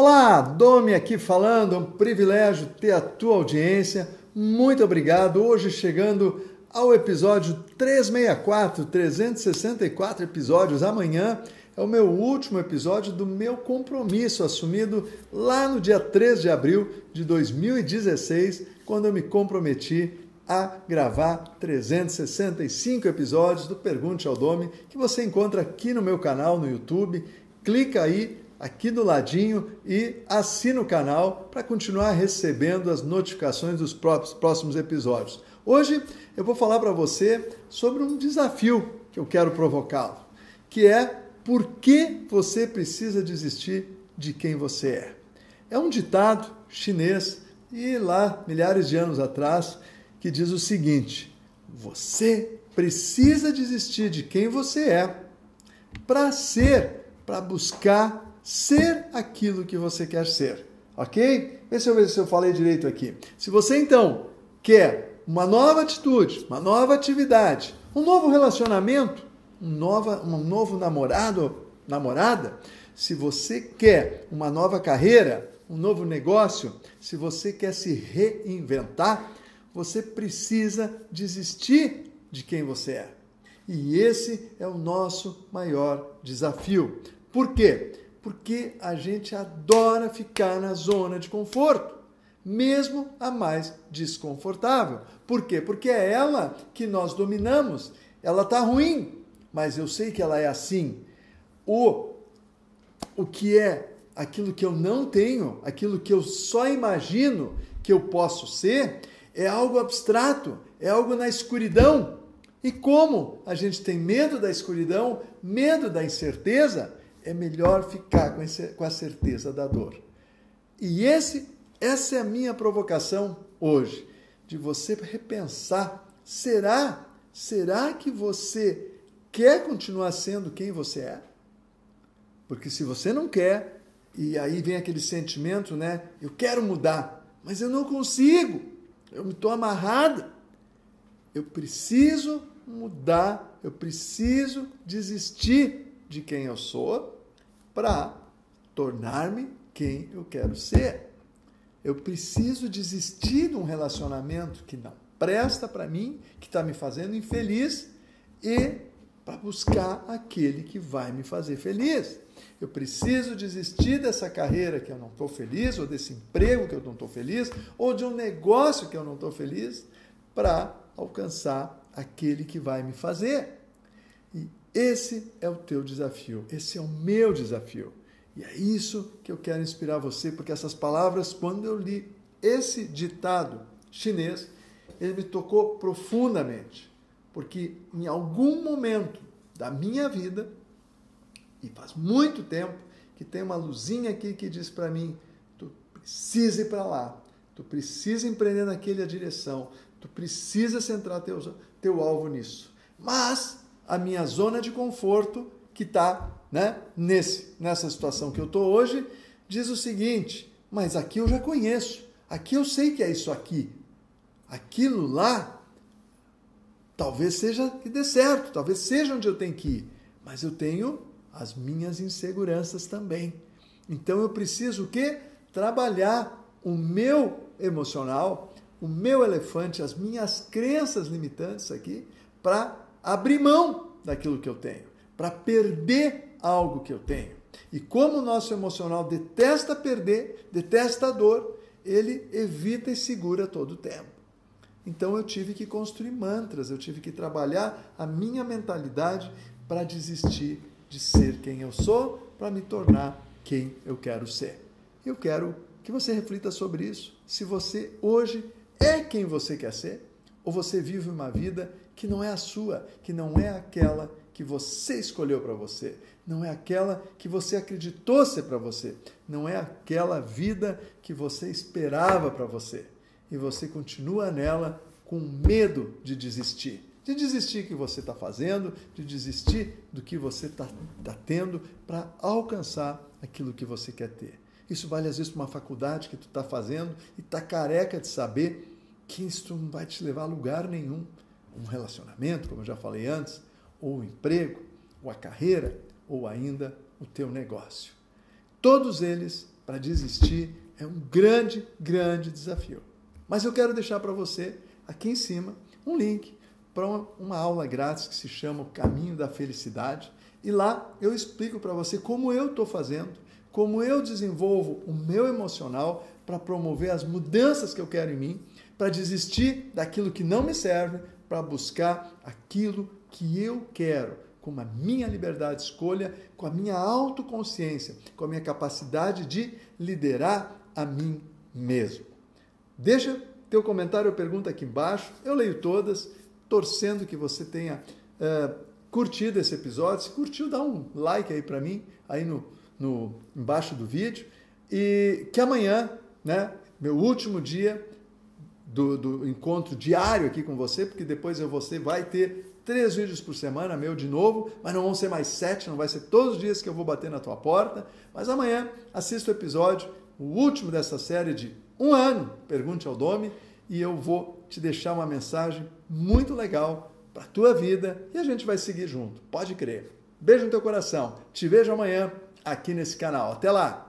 Olá, Domi aqui falando, é um privilégio ter a tua audiência. Muito obrigado. Hoje chegando ao episódio 364, 364 episódios. Amanhã é o meu último episódio do meu compromisso assumido lá no dia 3 de abril de 2016, quando eu me comprometi a gravar 365 episódios do Pergunte ao Domi, que você encontra aqui no meu canal no YouTube. Clica aí aqui do ladinho e assina o canal para continuar recebendo as notificações dos próximos episódios. Hoje eu vou falar para você sobre um desafio que eu quero provocá-lo, que é por que você precisa desistir de quem você é. É um ditado chinês e lá milhares de anos atrás que diz o seguinte: você precisa desistir de quem você é para ser, para buscar ser aquilo que você quer ser. Ok? Deixa eu ver se eu falei direito aqui. Se você então quer uma nova atitude, uma nova atividade, um novo relacionamento, um, nova, um novo namorado, namorada, se você quer uma nova carreira, um novo negócio, se você quer se reinventar, você precisa desistir de quem você é. E esse é o nosso maior desafio. Por quê? Porque a gente adora ficar na zona de conforto, mesmo a mais desconfortável. Por quê? Porque é ela que nós dominamos. Ela está ruim, mas eu sei que ela é assim. O, o que é aquilo que eu não tenho, aquilo que eu só imagino que eu posso ser, é algo abstrato, é algo na escuridão. E como a gente tem medo da escuridão, medo da incerteza, é melhor ficar com, esse, com a certeza da dor. E esse, essa é a minha provocação hoje, de você repensar: será, será que você quer continuar sendo quem você é? Porque se você não quer, e aí vem aquele sentimento, né? Eu quero mudar, mas eu não consigo. Eu estou amarrada. Eu preciso mudar, eu preciso desistir de quem eu sou para tornar-me quem eu quero ser. Eu preciso desistir de um relacionamento que não presta para mim, que está me fazendo infeliz e para buscar aquele que vai me fazer feliz. Eu preciso desistir dessa carreira que eu não estou feliz, ou desse emprego que eu não estou feliz, ou de um negócio que eu não estou feliz, para alcançar aquele que vai me fazer. E esse é o teu desafio, esse é o meu desafio. E é isso que eu quero inspirar você, porque essas palavras, quando eu li esse ditado chinês, ele me tocou profundamente. Porque em algum momento da minha vida, e faz muito tempo, que tem uma luzinha aqui que diz para mim: tu precisa ir para lá, tu precisa empreender naquela direção, tu precisa centrar teu, teu alvo nisso. Mas a minha zona de conforto, que está né, nesse, nessa situação que eu estou hoje, diz o seguinte: mas aqui eu já conheço, aqui eu sei que é isso aqui. Aquilo lá, talvez seja que dê certo, talvez seja onde eu tenho que ir, mas eu tenho as minhas inseguranças também. Então eu preciso o quê? Trabalhar o meu emocional, o meu elefante, as minhas crenças limitantes aqui, para abrir mão daquilo que eu tenho, para perder algo que eu tenho. E como o nosso emocional detesta perder, detesta a dor, ele evita e segura todo o tempo. Então eu tive que construir mantras, eu tive que trabalhar a minha mentalidade para desistir de ser quem eu sou, para me tornar quem eu quero ser. Eu quero que você reflita sobre isso. Se você hoje é quem você quer ser, ou você vive uma vida que não é a sua, que não é aquela que você escolheu para você, não é aquela que você acreditou ser para você, não é aquela vida que você esperava para você. E você continua nela com medo de desistir. De desistir que você está fazendo, de desistir do que você está tá tendo para alcançar aquilo que você quer ter. Isso vale às vezes para uma faculdade que tu está fazendo e está careca de saber que isso não vai te levar a lugar nenhum um relacionamento, como eu já falei antes, ou o emprego, ou a carreira, ou ainda o teu negócio. Todos eles para desistir é um grande, grande desafio. Mas eu quero deixar para você aqui em cima um link para uma, aula grátis que se chama O Caminho da Felicidade. E lá eu explico para você como eu estou fazendo, como eu desenvolvo o meu emocional para promover as mudanças que eu quero em mim, para desistir daquilo que não me serve, para buscar aquilo que eu quero, com a minha liberdade de escolha, com a minha autoconsciência, com a minha capacidade de liderar a mim mesmo. Deixa teu comentário ou pergunta aqui embaixo, eu leio todas, torcendo que você tenha uh, curtido esse episódio. Se curtiu, dá um like aí para mim, aí no, no embaixo do vídeo. E que amanhã, né, meu último dia do, do encontro diário aqui com você, porque depois você vai ter três vídeos por semana, meu de novo, mas não vão ser mais sete, não vai ser todos os dias que eu vou bater na tua porta. Mas amanhã assista o episódio, o último dessa série de um ano, Pergunte ao Dome, e eu vou te deixar uma mensagem muito legal para a tua vida e a gente vai seguir junto, pode crer. Beijo no teu coração, te vejo amanhã aqui nesse canal. Até lá!